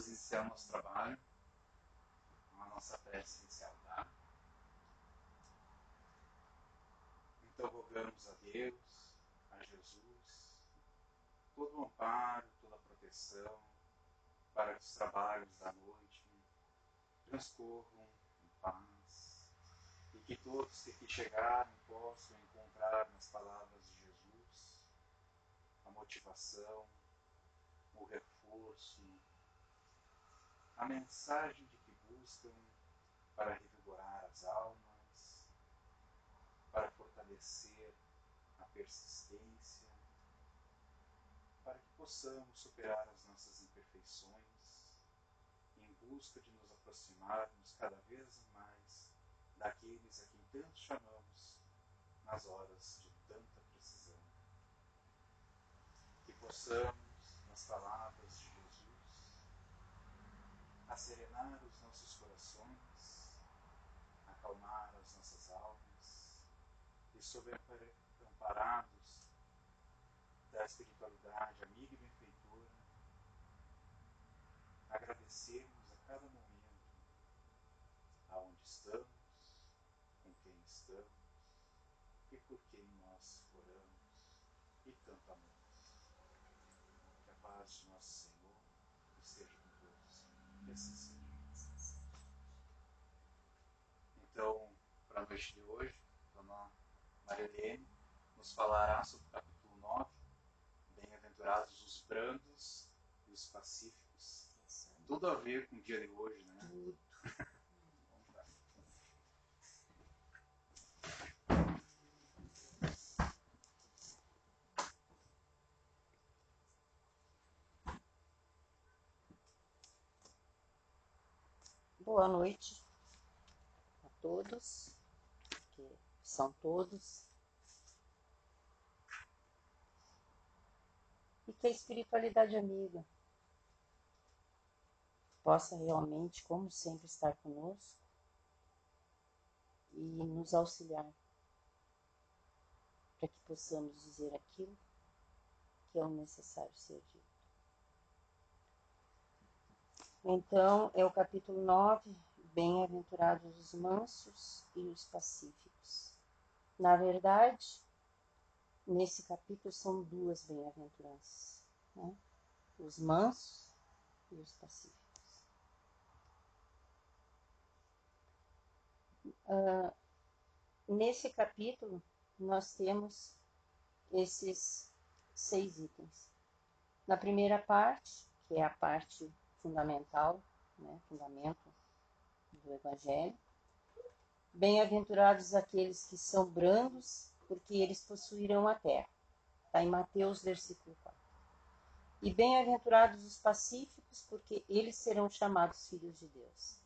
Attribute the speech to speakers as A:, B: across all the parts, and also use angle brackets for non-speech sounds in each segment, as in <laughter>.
A: vamos iniciar nosso trabalho com a nossa prece inicial, tá? Então rogamos a Deus, a Jesus, todo o amparo, toda a proteção para que os trabalhos da noite transcorram em paz e que todos que aqui chegaram possam encontrar nas palavras de Jesus a motivação, o reforço, a mensagem de que buscam para revigorar as almas, para fortalecer a persistência, para que possamos superar as nossas imperfeições em busca de nos aproximarmos cada vez mais daqueles a quem tanto chamamos nas horas de tanta precisão. Que possamos, nas palavras serenar os nossos corações, acalmar as nossas almas e, sob amparados da espiritualidade amiga e benfeitora, agradecermos a cada momento aonde estamos, com quem estamos e por quem nós oramos e tanto amamos. Que a paz de nosso Senhor então, para a noite de hoje, Dona Marilene nos falará sobre o capítulo 9, Bem-aventurados os brandos e os pacíficos. Tudo a ver com o dia de hoje, né?
B: Tudo. <laughs> Boa noite a todos, que são todos. E que a espiritualidade amiga possa realmente, como sempre, estar conosco e nos auxiliar para que possamos dizer aquilo que é o necessário ser dito. Então, é o capítulo 9, Bem-aventurados os mansos e os pacíficos. Na verdade, nesse capítulo são duas bem-aventuranças, né? os mansos e os pacíficos. Uh, nesse capítulo, nós temos esses seis itens. Na primeira parte, que é a parte fundamental, né, fundamento do Evangelho. Bem-aventurados aqueles que são brandos, porque eles possuirão a terra. Está em Mateus, versículo 4. E bem-aventurados os pacíficos, porque eles serão chamados filhos de Deus.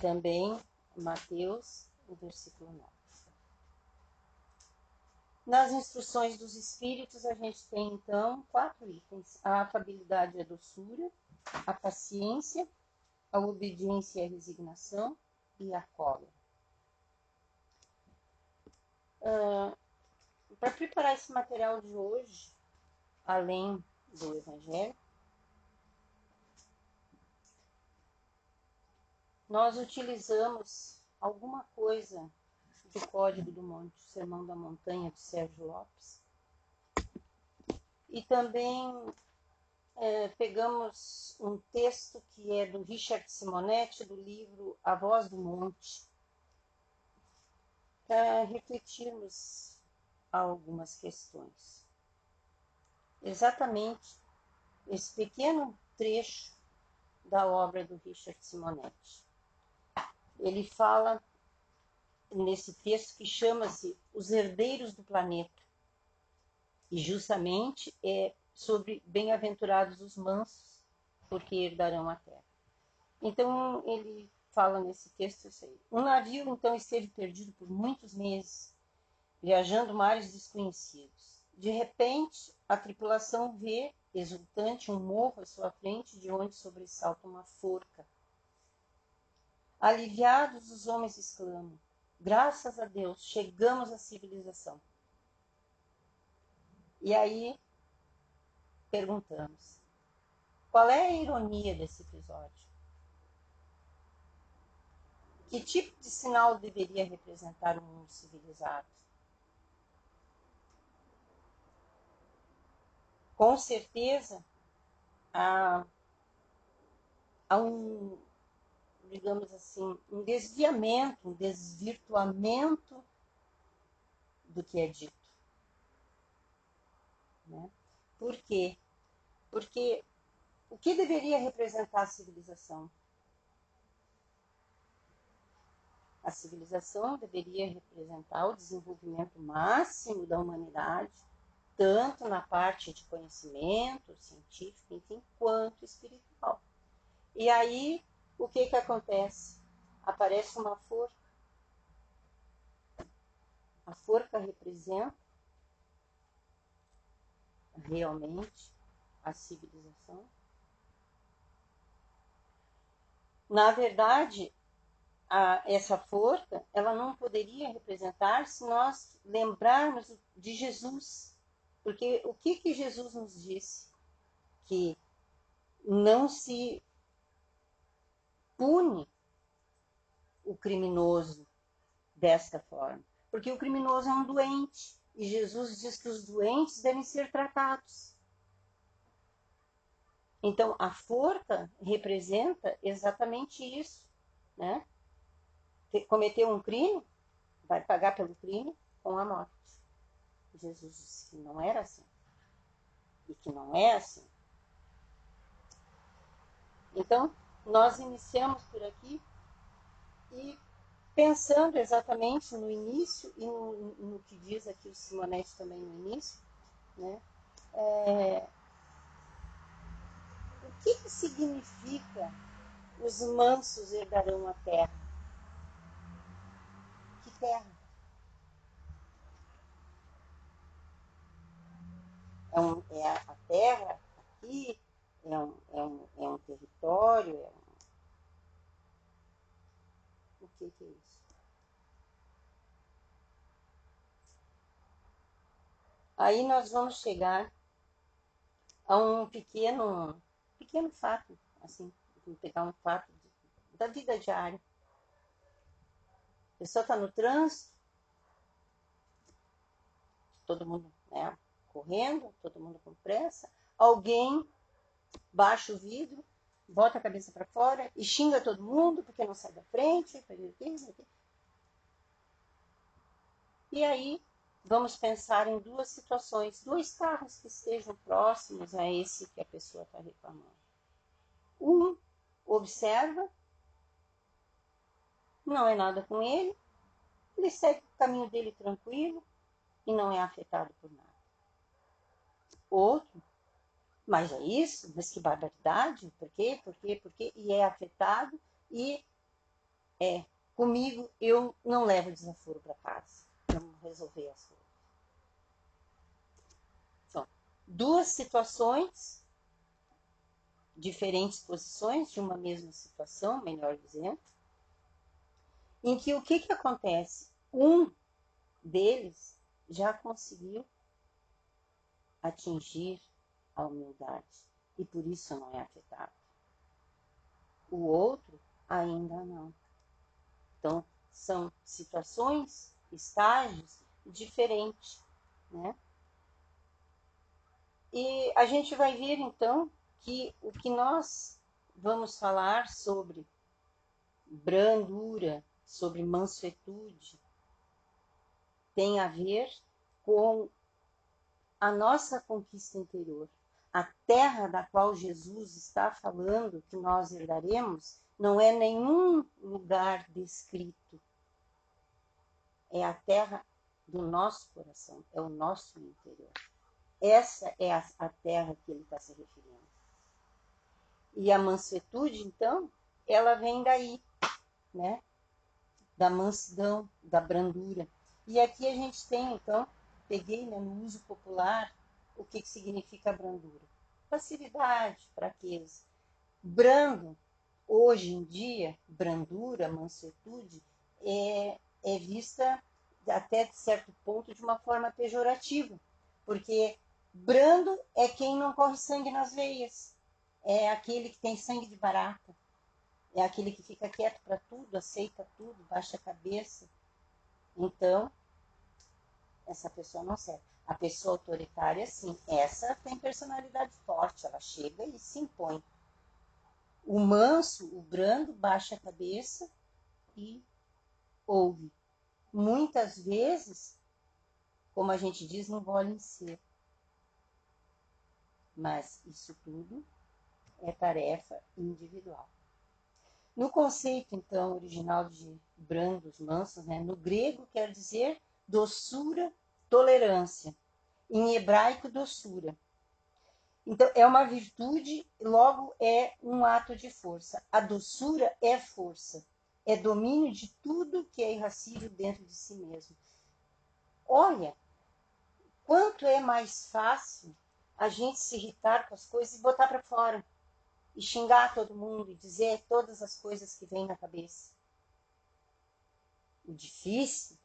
B: Também Mateus, o versículo 9. Nas instruções dos espíritos, a gente tem então quatro itens: a afabilidade e a doçura, a paciência, a obediência e a resignação e a cólera. Uh, Para preparar esse material de hoje, além do Evangelho, nós utilizamos alguma coisa do Código do Monte, Sermão da Montanha, de Sérgio Lopes. E também é, pegamos um texto que é do Richard Simonetti, do livro A Voz do Monte, para refletirmos algumas questões. Exatamente esse pequeno trecho da obra do Richard Simonetti. Ele fala nesse texto que chama-se Os Herdeiros do Planeta. E justamente é sobre bem-aventurados os mansos, porque herdarão a terra. Então ele fala nesse texto isso aí. Um navio então esteve perdido por muitos meses, viajando mares desconhecidos. De repente, a tripulação vê, exultante, um morro à sua frente, de onde sobressalta uma forca. Aliviados, os homens exclamam: Graças a Deus, chegamos à civilização. E aí perguntamos: Qual é a ironia desse episódio? Que tipo de sinal deveria representar um mundo civilizado? Com certeza, há, há um, digamos assim, um desviamento, um desvirtuamento do que é dito. Né? Por quê? Porque o que deveria representar a civilização? A civilização deveria representar o desenvolvimento máximo da humanidade, tanto na parte de conhecimento científico, enfim, quanto espiritual. E aí, o que que acontece? Aparece uma forca. A forca representa realmente a civilização. Na verdade, a, essa forca, ela não poderia representar se nós lembrarmos de Jesus. Porque o que, que Jesus nos disse? Que não se pune o criminoso desta forma. Porque o criminoso é um doente. E Jesus diz que os doentes devem ser tratados. Então, a forca representa exatamente isso, né? cometeu um crime, vai pagar pelo crime com a morte. Jesus disse que não era assim. E que não é assim. Então, nós iniciamos por aqui e pensando exatamente no início e no, no que diz aqui o Simonetti também no início, né? É, o que, que significa os mansos herdarão a terra? terra. É, um, é a terra aqui, é um, é um, é um território, é um... O que, que é isso? Aí nós vamos chegar a um pequeno, pequeno fato, assim, vou pegar um fato de, da vida diária pessoa está no trânsito, todo mundo né, correndo, todo mundo com pressa, alguém baixa o vidro, bota a cabeça para fora e xinga todo mundo porque não sai da frente. E aí vamos pensar em duas situações, dois carros que estejam próximos a esse que a pessoa está reclamando. Um observa não é nada com ele, ele segue o caminho dele tranquilo e não é afetado por nada. Outro, mas é isso, mas que barbaridade, por quê, por quê, por quê? E é afetado e é, comigo eu não levo desaforo para casa, não resolver as coisas. São duas situações, diferentes posições de uma mesma situação, melhor dizendo, em que o que, que acontece? Um deles já conseguiu atingir a humildade e por isso não é afetado. O outro ainda não. Então, são situações, estágios diferentes, né? E a gente vai ver então que o que nós vamos falar sobre brandura, sobre mansuetude, tem a ver com a nossa conquista interior. A terra da qual Jesus está falando que nós herdaremos não é nenhum lugar descrito. É a terra do nosso coração, é o nosso interior. Essa é a, a terra que ele está se referindo. E a mansuetude, então, ela vem daí, né? da mansidão, da brandura. E aqui a gente tem, então, peguei né, no uso popular o que, que significa brandura. Facilidade, fraqueza. Brando, hoje em dia, brandura, mansuetude, é, é vista até de certo ponto de uma forma pejorativa, porque brando é quem não corre sangue nas veias. é aquele que tem sangue de barata, é aquele que fica quieto para tudo, aceita tudo, baixa a cabeça. Então, essa pessoa não serve. A pessoa autoritária, sim, essa tem personalidade forte, ela chega e se impõe. O manso, o brando, baixa a cabeça e ouve. Muitas vezes, como a gente diz, não vole em ser. Mas isso tudo é tarefa individual. No conceito, então, original de brandos, mansos, né, no grego quer dizer doçura, tolerância. Em hebraico, doçura. Então, é uma virtude, logo é um ato de força. A doçura é força, é domínio de tudo que é irracível dentro de si mesmo. Olha, quanto é mais fácil a gente se irritar com as coisas e botar para fora e xingar todo mundo e dizer todas as coisas que vêm na cabeça. O difícil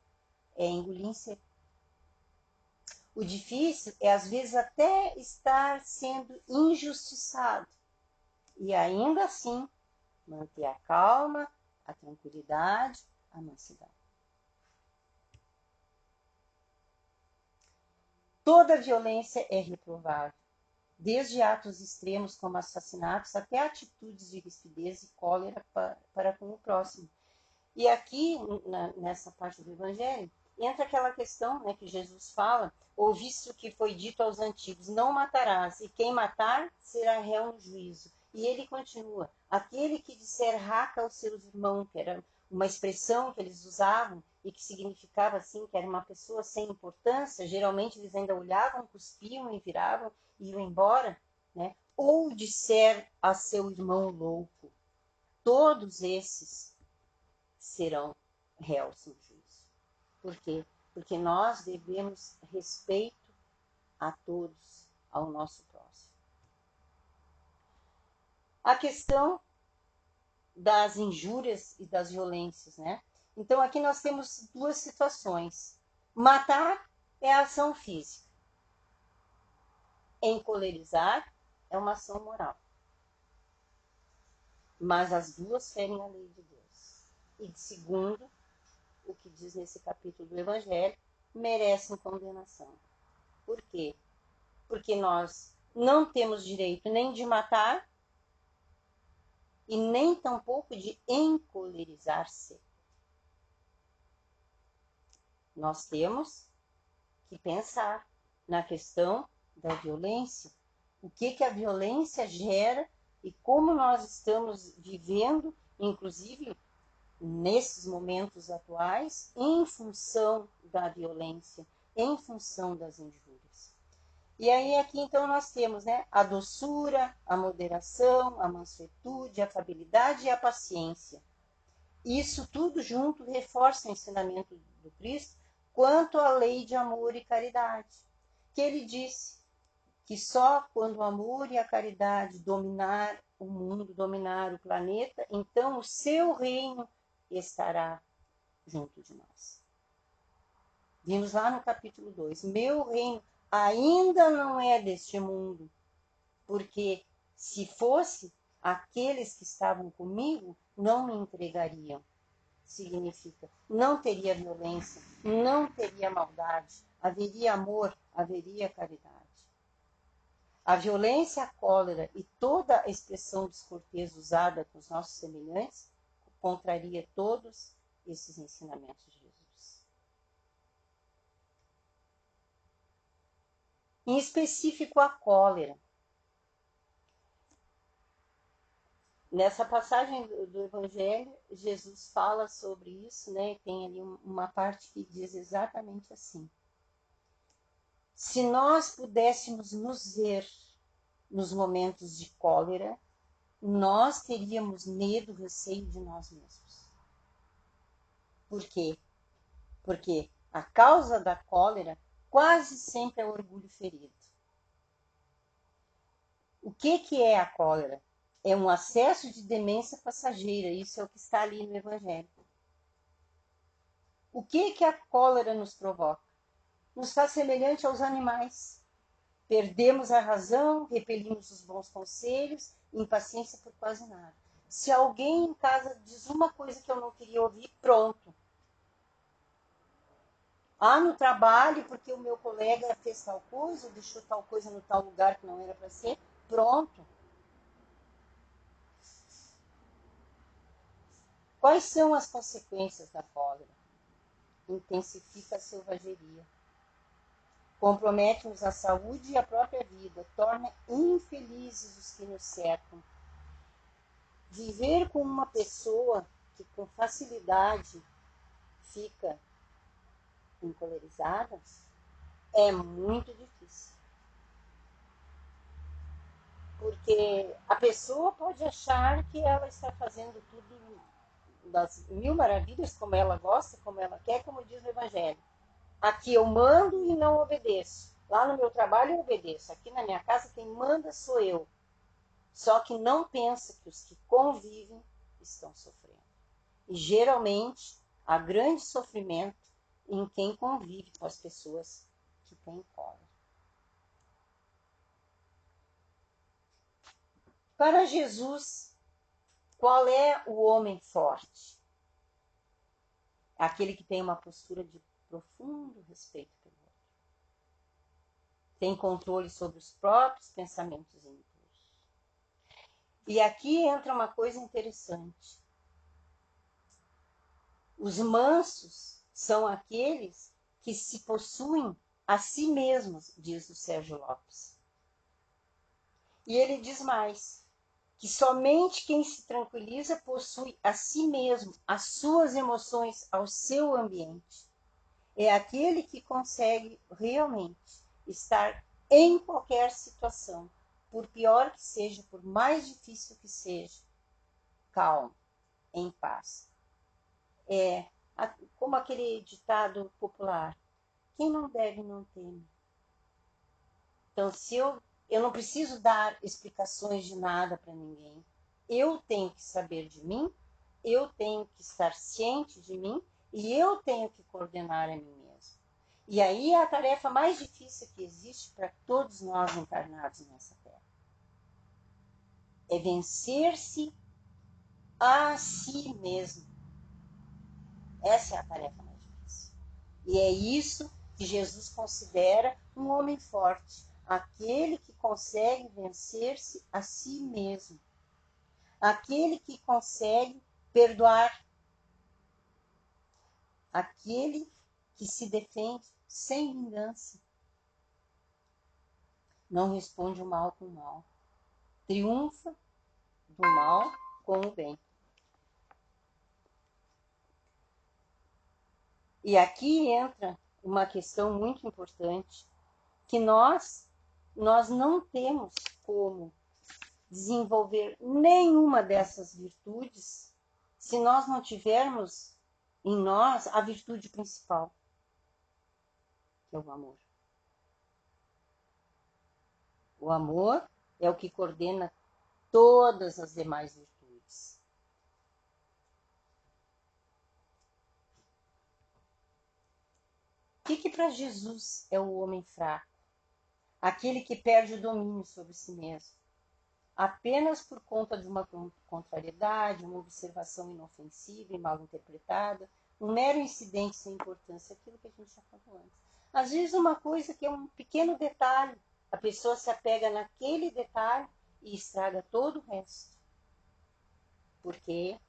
B: é engolir em seco. O difícil é, às vezes, até estar sendo injustiçado e ainda assim manter a calma, a tranquilidade, a mansidão. Toda violência é reprovável desde atos extremos como assassinatos até atitudes de rispidez e cólera para, para com o próximo. E aqui, na, nessa parte do Evangelho, entra aquela questão né, que Jesus fala: ouviste o que foi dito aos antigos, não matarás, e quem matar será réu no juízo. E ele continua: aquele que disser raca aos seus irmãos, que era uma expressão que eles usavam e que significava assim que era uma pessoa sem importância, geralmente eles ainda olhavam, cuspiam e viravam e iam embora, né? ou disser a seu irmão louco. Todos esses serão réus no juízo. Por quê? Porque nós devemos respeito a todos, ao nosso próximo. A questão das injúrias e das violências, né? Então aqui nós temos duas situações. Matar é a ação física. Encolerizar é uma ação moral. Mas as duas ferem a lei de Deus. E segundo o que diz nesse capítulo do Evangelho, merecem condenação. Por quê? Porque nós não temos direito nem de matar e nem tampouco de encolerizar-se. Nós temos que pensar na questão da violência, o que, que a violência gera e como nós estamos vivendo, inclusive nesses momentos atuais, em função da violência, em função das injúrias. E aí aqui então nós temos né, a doçura, a moderação, a mansuetude, a afabilidade e a paciência. Isso tudo junto reforça o ensinamento do Cristo quanto à lei de amor e caridade, que ele disse que só quando o amor e a caridade dominar o mundo, dominar o planeta, então o seu reino estará junto de nós. Vimos lá no capítulo 2: Meu reino ainda não é deste mundo, porque se fosse, aqueles que estavam comigo não me entregariam. Significa, não teria violência, não teria maldade, haveria amor, haveria caridade. A violência, a cólera e toda a expressão descortês usada com os nossos semelhantes contraria todos esses ensinamentos de em específico a cólera. Nessa passagem do Evangelho, Jesus fala sobre isso, né? Tem ali uma parte que diz exatamente assim: Se nós pudéssemos nos ver nos momentos de cólera, nós teríamos medo, receio de nós mesmos. Por quê? Porque a causa da cólera quase sempre é orgulho ferido. O que, que é a cólera? É um acesso de demência passageira, isso é o que está ali no Evangelho. O que, que a cólera nos provoca? Nos faz semelhante aos animais. Perdemos a razão, repelimos os bons conselhos, impaciência por quase nada. Se alguém em casa diz uma coisa que eu não queria ouvir, pronto. Ah, no trabalho, porque o meu colega fez tal coisa, ou deixou tal coisa no tal lugar que não era para ser, pronto. Quais são as consequências da cólera? Intensifica a selvageria. Compromete-nos a saúde e a própria vida, torna infelizes os que nos cercam. Viver com uma pessoa que com facilidade fica encolerizada é muito difícil. Porque a pessoa pode achar que ela está fazendo tudo das mil maravilhas, como ela gosta, como ela quer, como diz o Evangelho. Aqui eu mando e não obedeço. Lá no meu trabalho eu obedeço. Aqui na minha casa quem manda sou eu. Só que não pensa que os que convivem estão sofrendo. E geralmente há grande sofrimento em quem convive com as pessoas que têm cólera. Para Jesus, qual é o homem forte? Aquele que tem uma postura de profundo respeito pelo outro. Tem controle sobre os próprios pensamentos e impulsos. E aqui entra uma coisa interessante. Os mansos são aqueles que se possuem a si mesmos, diz o Sérgio Lopes. E ele diz mais: que somente quem se tranquiliza possui a si mesmo, as suas emoções, ao seu ambiente. É aquele que consegue realmente estar em qualquer situação, por pior que seja, por mais difícil que seja, calmo, em paz. É como aquele ditado popular: quem não deve não teme. Então, se eu eu não preciso dar explicações de nada para ninguém. Eu tenho que saber de mim, eu tenho que estar ciente de mim e eu tenho que coordenar a mim mesmo. E aí é a tarefa mais difícil que existe para todos nós encarnados nessa terra. É vencer-se a si mesmo. Essa é a tarefa mais difícil. E é isso que Jesus considera um homem forte aquele que consegue vencer-se a si mesmo, aquele que consegue perdoar, aquele que se defende sem vingança, não responde o mal com o mal, triunfa do mal com o bem. E aqui entra uma questão muito importante que nós nós não temos como desenvolver nenhuma dessas virtudes se nós não tivermos em nós a virtude principal, que é o amor. O amor é o que coordena todas as demais virtudes. O que, que para Jesus é o homem fraco? aquele que perde o domínio sobre si mesmo, apenas por conta de uma contrariedade, uma observação inofensiva e mal interpretada, um mero incidente sem importância, aquilo que a gente já falou antes. Às vezes, uma coisa que é um pequeno detalhe, a pessoa se apega naquele detalhe e estraga todo o resto. Porque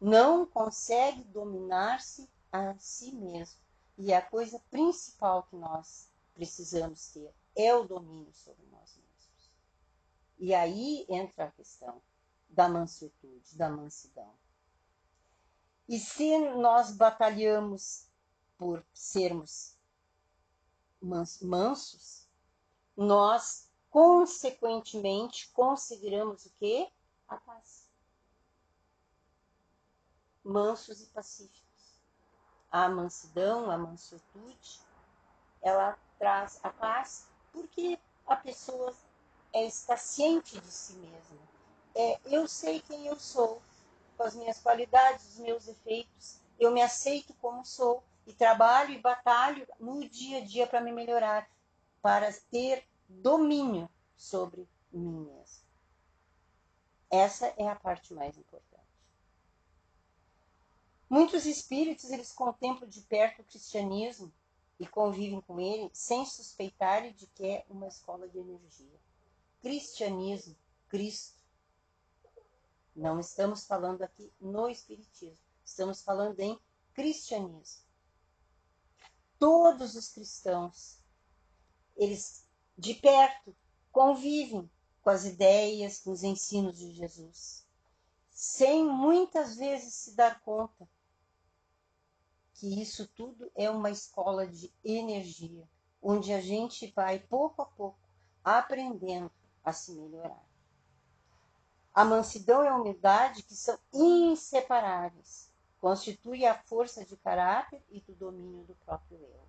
B: não consegue dominar-se a si mesmo. E a coisa principal que nós precisamos ter é o domínio sobre nós. E aí entra a questão da mansuetude, da mansidão. E se nós batalhamos por sermos mansos, nós consequentemente conseguiremos o quê? A paz. Mansos e pacíficos. A mansidão, a mansuetude, ela traz a paz, porque a pessoa é, está ciente de si mesma. É, eu sei quem eu sou, com as minhas qualidades, os meus defeitos, eu me aceito como sou e trabalho e batalho no dia a dia para me melhorar. para ter domínio sobre mim mesmo. Essa é a parte mais importante. Muitos espíritos eles contemplam de perto o cristianismo e convivem com ele sem suspeitarem de que é uma escola de energia. Cristianismo, Cristo. Não estamos falando aqui no espiritismo, estamos falando em cristianismo. Todos os cristãos, eles de perto convivem com as ideias, com os ensinos de Jesus, sem muitas vezes se dar conta que isso tudo é uma escola de energia, onde a gente vai pouco a pouco aprendendo a se melhorar. A mansidão e a humildade, que são inseparáveis, constitui a força de caráter e do domínio do próprio eu.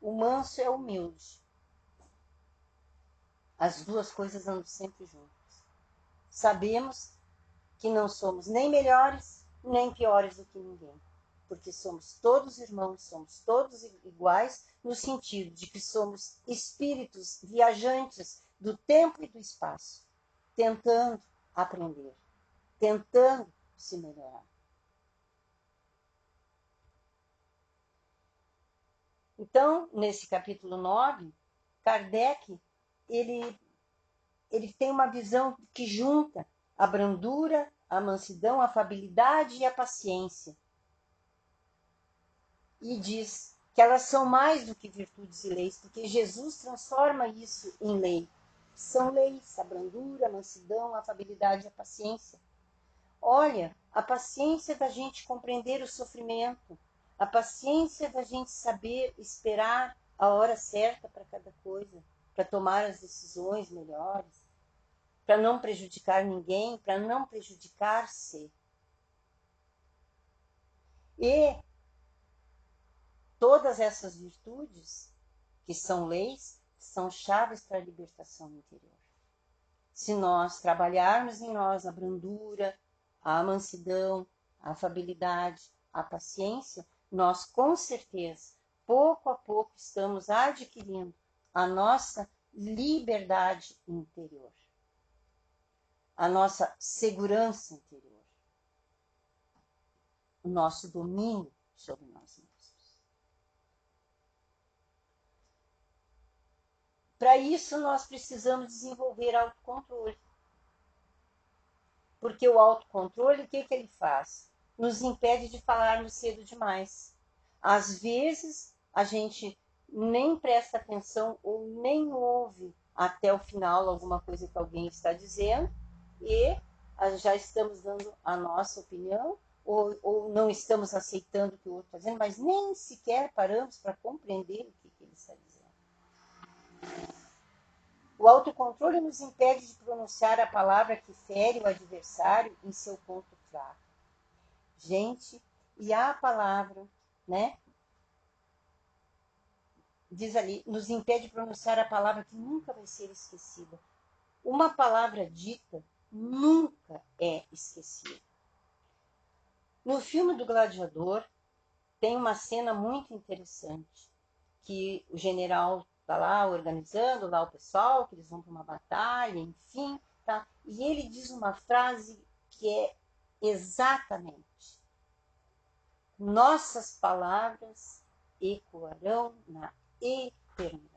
B: O manso é humilde. As duas coisas andam sempre juntas. Sabemos que não somos nem melhores nem piores do que ninguém, porque somos todos irmãos, somos todos iguais, no sentido de que somos espíritos viajantes do tempo e do espaço, tentando aprender, tentando se melhorar. Então, nesse capítulo 9, Kardec ele, ele tem uma visão que junta a brandura, a mansidão, a afabilidade e a paciência. E diz que elas são mais do que virtudes e leis, porque Jesus transforma isso em lei. São leis, a brandura, a mansidão, a afabilidade a paciência. Olha, a paciência da gente compreender o sofrimento, a paciência da gente saber esperar a hora certa para cada coisa, para tomar as decisões melhores, para não prejudicar ninguém, para não prejudicar-se. E todas essas virtudes, que são leis, são chaves para a libertação interior. Se nós trabalharmos em nós a brandura, a mansidão, a afabilidade, a paciência, nós com certeza, pouco a pouco, estamos adquirindo a nossa liberdade interior, a nossa segurança interior, o nosso domínio sobre nós mesmos. Para isso, nós precisamos desenvolver autocontrole. Porque o autocontrole, o que, que ele faz? nos impede de falarmos cedo demais. Às vezes, a gente nem presta atenção ou nem ouve até o final alguma coisa que alguém está dizendo e já estamos dando a nossa opinião ou, ou não estamos aceitando o que o outro está dizendo, mas nem sequer paramos para compreender o que, que ele está dizendo. O autocontrole nos impede de pronunciar a palavra que fere o adversário em seu ponto fraco gente, e a palavra, né? Diz ali, nos impede de pronunciar a palavra que nunca vai ser esquecida. Uma palavra dita nunca é esquecida. No filme do Gladiador, tem uma cena muito interessante, que o general está lá organizando lá o pessoal, que eles vão para uma batalha, enfim, tá? E ele diz uma frase que é exatamente nossas palavras ecoarão na eternidade.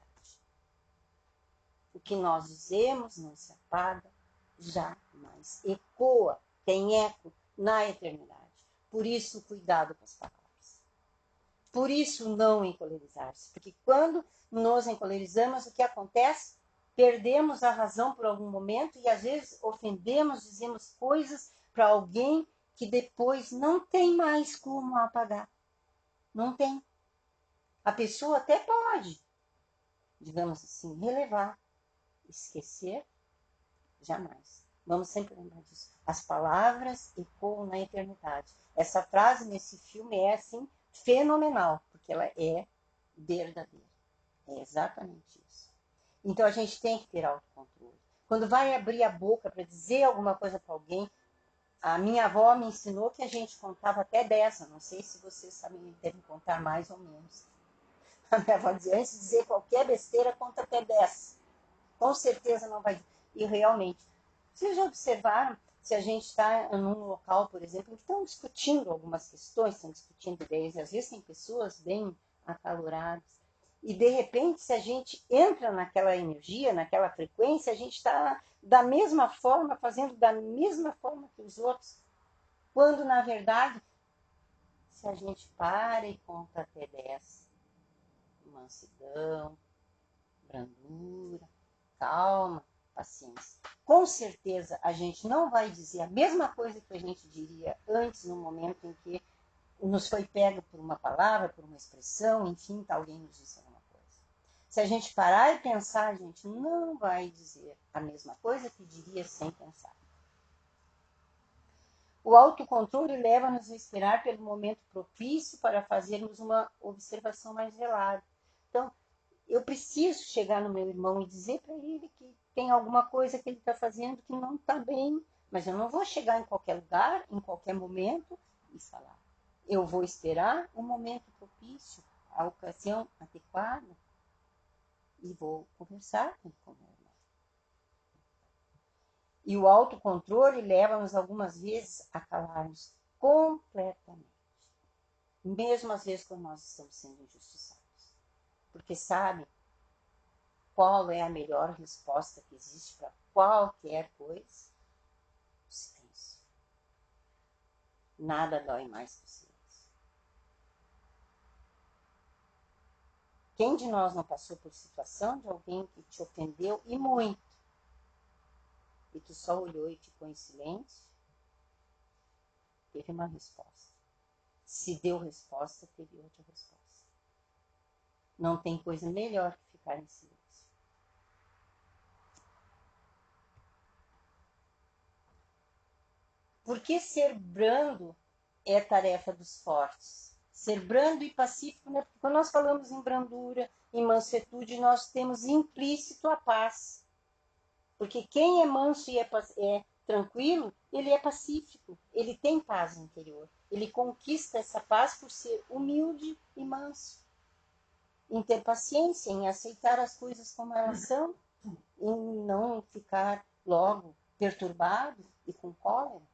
B: O que nós dizemos não se apaga, jamais ecoa, tem eco na eternidade. Por isso, cuidado com as palavras. Por isso, não encolerizar-se. Porque quando nos encolerizamos, o que acontece? Perdemos a razão por algum momento e às vezes ofendemos, dizemos coisas para alguém que depois não tem mais como apagar. Não tem. A pessoa até pode, digamos assim, relevar, esquecer, jamais. Vamos sempre lembrar disso. As palavras ecoam na eternidade. Essa frase nesse filme é assim fenomenal, porque ela é verdadeira. É exatamente isso. Então a gente tem que ter autocontrole. Quando vai abrir a boca para dizer alguma coisa para alguém, a minha avó me ensinou que a gente contava até 10. não sei se vocês sabem, devem contar mais ou menos. <laughs> A minha avó dizia, antes de dizer qualquer besteira, conta até 10. Com certeza não vai. E realmente, vocês já observaram se a gente está num local, por exemplo, que estão discutindo algumas questões, estão discutindo ideias, e às vezes tem pessoas bem acaloradas, e de repente, se a gente entra naquela energia, naquela frequência, a gente está da mesma forma, fazendo da mesma forma que os outros, quando na verdade, se a gente para e conta até 10, mansidão, brandura, calma, paciência. Com certeza a gente não vai dizer a mesma coisa que a gente diria antes, no momento em que nos foi pego por uma palavra, por uma expressão, enfim, alguém nos disse alguma coisa. Se a gente parar e pensar, a gente não vai dizer a mesma coisa que diria sem pensar. O autocontrole leva-nos a esperar pelo momento propício para fazermos uma observação mais velada. Então, eu preciso chegar no meu irmão e dizer para ele que tem alguma coisa que ele está fazendo que não está bem, mas eu não vou chegar em qualquer lugar, em qualquer momento e falar. Eu vou esperar o momento propício, a ocasião adequada e vou conversar com o meu irmão. E o autocontrole leva-nos algumas vezes a calar-nos completamente, mesmo às vezes quando nós estamos sendo injustiçados porque sabe qual é a melhor resposta que existe para qualquer coisa? O silêncio. Nada dói mais que o silêncio. Quem de nós não passou por situação de alguém que te ofendeu e muito? E tu só olhou e ficou em silêncio? Teve uma resposta. Se deu resposta, teve outra resposta. Não tem coisa melhor que ficar em silêncio. Porque ser brando é tarefa dos fortes. Ser brando e pacífico, né? Quando nós falamos em brandura, em mansuetude, nós temos implícito a paz. Porque quem é manso e é, é tranquilo, ele é pacífico, ele tem paz interior. Ele conquista essa paz por ser humilde e manso em ter paciência, em aceitar as coisas como elas são, em não ficar logo perturbado e com cólera.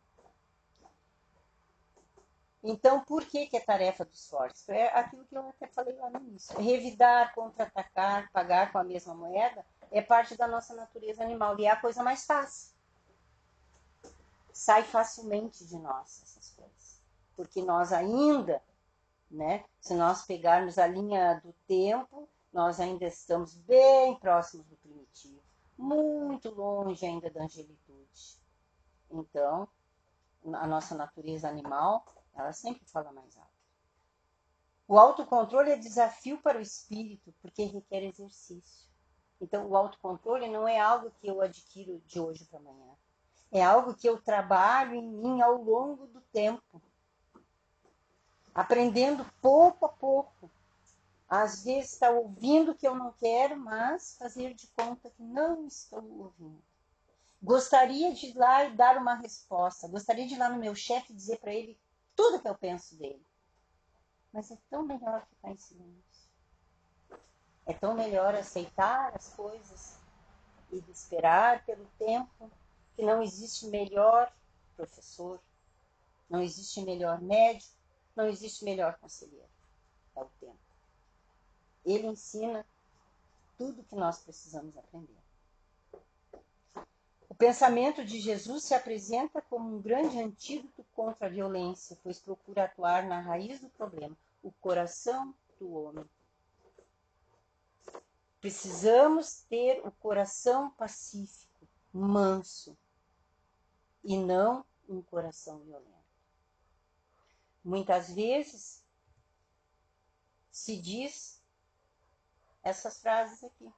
B: Então, por que, que é tarefa dos fortes? É aquilo que eu até falei lá no início. Revidar, contra-atacar, pagar com a mesma moeda é parte da nossa natureza animal e é a coisa mais fácil. Sai facilmente de nós essas coisas. Porque nós ainda né? Se nós pegarmos a linha do tempo, nós ainda estamos bem próximos do primitivo, muito longe ainda da angelitude. Então, a nossa natureza animal, ela sempre fala mais alto. O autocontrole é desafio para o espírito, porque requer exercício. Então, o autocontrole não é algo que eu adquiro de hoje para amanhã. É algo que eu trabalho em mim ao longo do tempo aprendendo pouco a pouco. Às vezes está ouvindo o que eu não quero, mas fazer de conta que não estou ouvindo. Gostaria de ir lá e dar uma resposta. Gostaria de ir lá no meu chefe dizer para ele tudo que eu penso dele. Mas é tão melhor ficar em silêncio. É tão melhor aceitar as coisas e esperar pelo tempo que não existe melhor professor, não existe melhor médico, não existe melhor conselheiro. É o tempo. Ele ensina tudo que nós precisamos aprender. O pensamento de Jesus se apresenta como um grande antídoto contra a violência, pois procura atuar na raiz do problema, o coração do homem. Precisamos ter o coração pacífico, manso, e não um coração violento. Muitas vezes se diz essas frases aqui.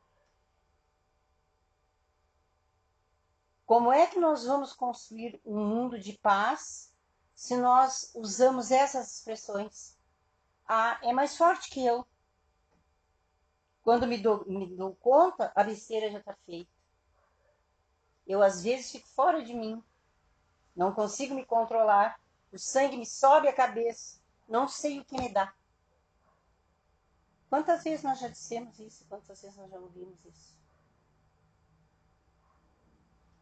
B: Como é que nós vamos construir um mundo de paz se nós usamos essas expressões? Ah, é mais forte que eu. Quando me dou, me dou conta, a besteira já está feita. Eu, às vezes, fico fora de mim. Não consigo me controlar. O sangue me sobe a cabeça. Não sei o que me dá. Quantas vezes nós já dissemos isso? Quantas vezes nós já ouvimos isso?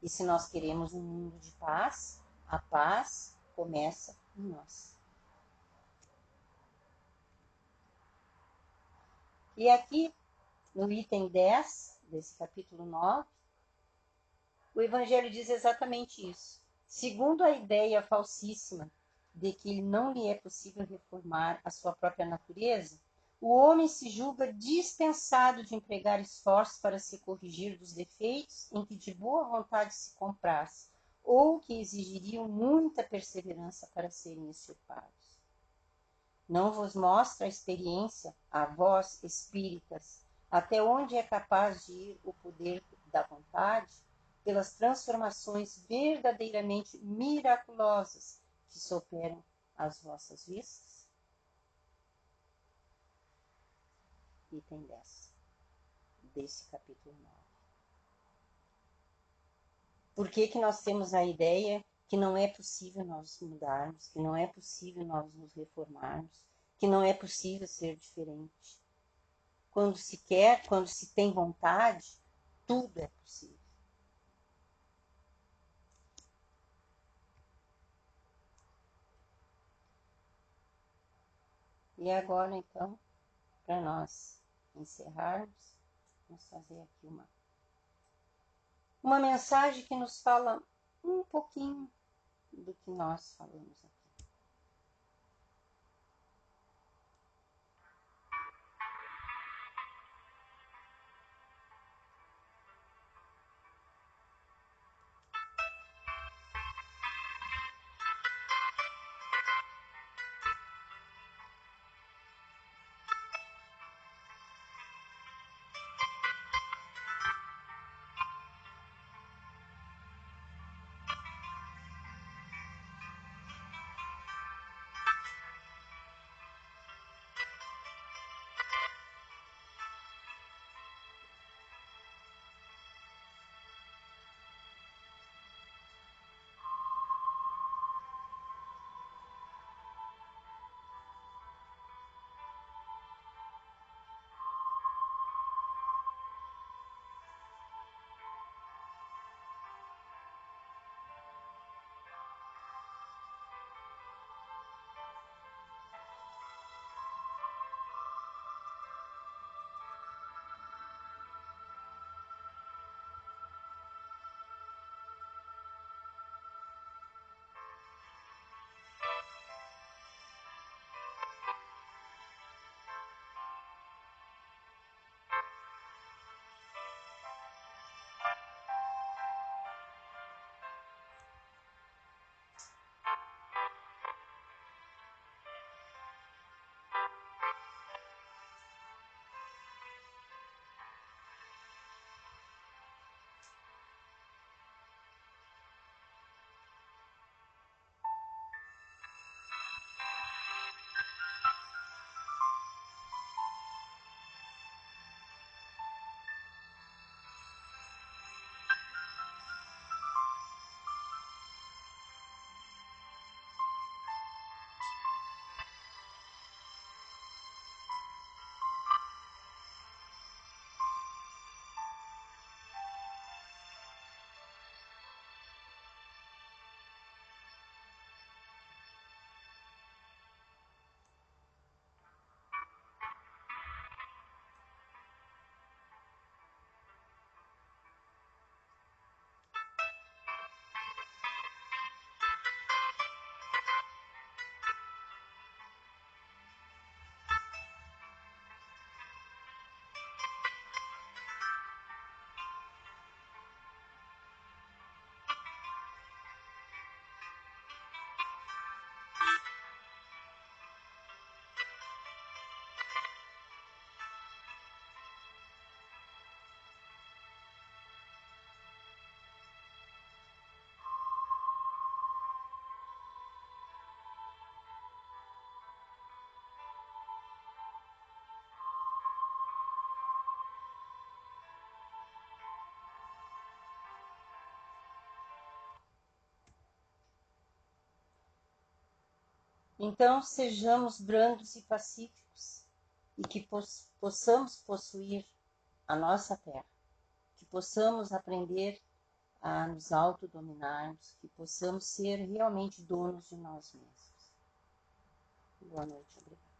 B: E se nós queremos um mundo de paz, a paz começa em nós. E aqui, no item 10 desse capítulo 9, o Evangelho diz exatamente isso. Segundo a ideia falsíssima de que não lhe é possível reformar a sua própria natureza, o homem se julga dispensado de empregar esforços para se corrigir dos defeitos em que de boa vontade se comprasse, ou que exigiriam muita perseverança para serem extirpados. Não vos mostra a experiência, a vós espíritas, até onde é capaz de ir o poder da vontade? pelas transformações verdadeiramente miraculosas que se operam às vossas vistas? Item 10 desse capítulo 9. Por que, que nós temos a ideia que não é possível nós mudarmos, que não é possível nós nos reformarmos, que não é possível ser diferente? Quando se quer, quando se tem vontade, tudo é possível. E agora, então, para nós encerrarmos, vamos fazer aqui uma, uma mensagem que nos fala um pouquinho do que nós falamos aqui. Então sejamos brandos e pacíficos, e que possamos possuir a nossa terra, que possamos aprender a nos autodominarmos, que possamos ser realmente donos de nós mesmos. Boa noite, obrigada.